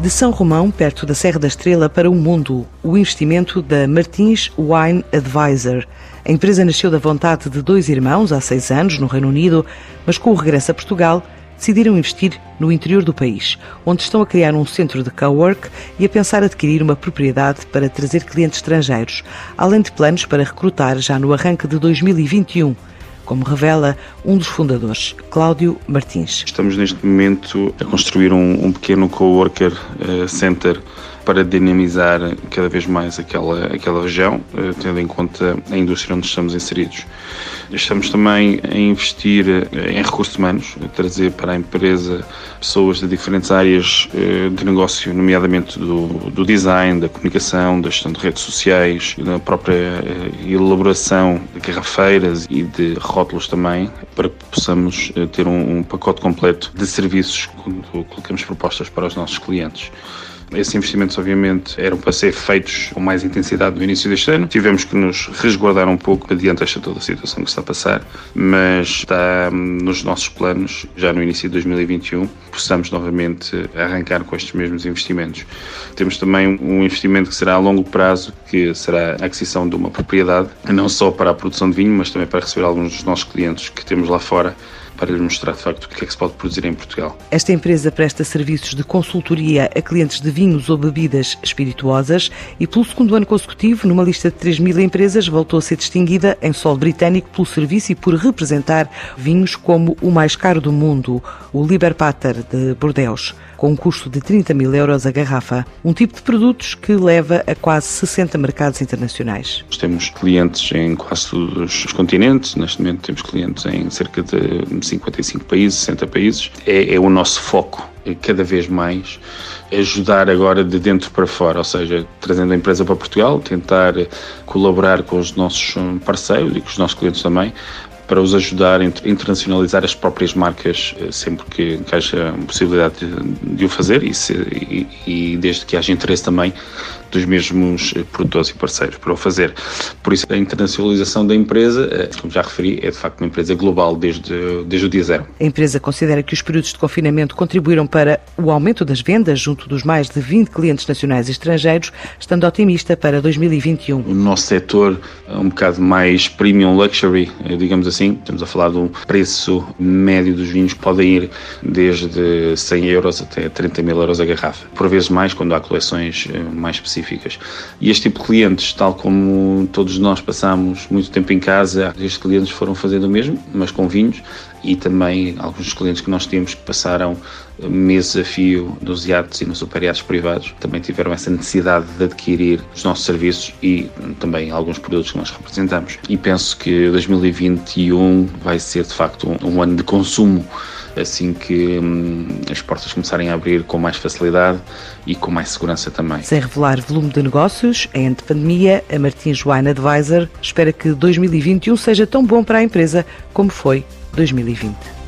De São Romão, perto da Serra da Estrela, para o mundo, o investimento da Martins Wine Advisor. A empresa nasceu da vontade de dois irmãos há seis anos, no Reino Unido, mas com o regresso a Portugal, decidiram investir no interior do país, onde estão a criar um centro de cowork e a pensar adquirir uma propriedade para trazer clientes estrangeiros, além de planos para recrutar já no arranque de 2021 como revela um dos fundadores, Cláudio Martins. Estamos neste momento a construir um, um pequeno coworker uh, center para dinamizar cada vez mais aquela, aquela região, eh, tendo em conta a indústria onde estamos inseridos. Estamos também a investir eh, em recursos humanos, a trazer para a empresa pessoas de diferentes áreas eh, de negócio, nomeadamente do, do design, da comunicação, da gestão de redes sociais, da própria elaboração de garrafeiras e de rótulos também, para que possamos ter um, um pacote completo de serviços quando colocamos propostas para os nossos clientes. Esses investimentos, obviamente, eram para ser feitos com mais intensidade no início deste ano. Tivemos que nos resguardar um pouco adiante esta toda a situação que está a passar, mas está hum, nos nossos planos, já no início de 2021, possamos novamente arrancar com estes mesmos investimentos. Temos também um investimento que será a longo prazo, que será a aquisição de uma propriedade, não só para a produção de vinho, mas também para receber alguns dos nossos clientes que temos lá fora para lhe mostrar de facto o que é que se pode produzir em Portugal. Esta empresa presta serviços de consultoria a clientes de vinhos ou bebidas espirituosas e, pelo segundo ano consecutivo, numa lista de 3 mil empresas, voltou a ser distinguida em solo britânico pelo serviço e por representar vinhos como o mais caro do mundo, o Liberpater de Bordeaux com um custo de 30 mil euros a garrafa, um tipo de produtos que leva a quase 60 mercados internacionais. Temos clientes em quase todos os continentes, neste momento temos clientes em cerca de 55 países, 60 países. É, é o nosso foco é cada vez mais ajudar agora de dentro para fora, ou seja, trazendo a empresa para Portugal, tentar colaborar com os nossos parceiros e com os nossos clientes também para os ajudar a internacionalizar as próprias marcas eh, sempre que encaixa a possibilidade de, de o fazer e, se, e, e desde que haja interesse também dos mesmos eh, produtores e parceiros para o fazer. Por isso, a internacionalização da empresa, eh, como já referi, é de facto uma empresa global desde, desde o dia zero. A empresa considera que os períodos de confinamento contribuíram para o aumento das vendas junto dos mais de 20 clientes nacionais e estrangeiros, estando otimista para 2021. O nosso setor é um bocado mais premium luxury, eh, digamos assim. Estamos a falar de um preço médio dos vinhos que podem ir desde 100 euros até 30 mil euros a garrafa. Por vezes mais, quando há coleções mais específicas específicas. E este tipo de clientes, tal como todos nós passamos muito tempo em casa, estes clientes foram fazendo o mesmo, mas com vinhos, e também alguns clientes que nós tínhamos que passaram meses a fio nos iates e nos superiates privados também tiveram essa necessidade de adquirir os nossos serviços e também alguns produtos que nós representamos. E penso que 2021 vai ser de facto um, um ano de consumo assim que hum, as portas começarem a abrir com mais facilidade e com mais segurança também. Sem revelar volume de negócios, em pandemia, a Martins Wine Advisor espera que 2021 seja tão bom para a empresa como foi 2020.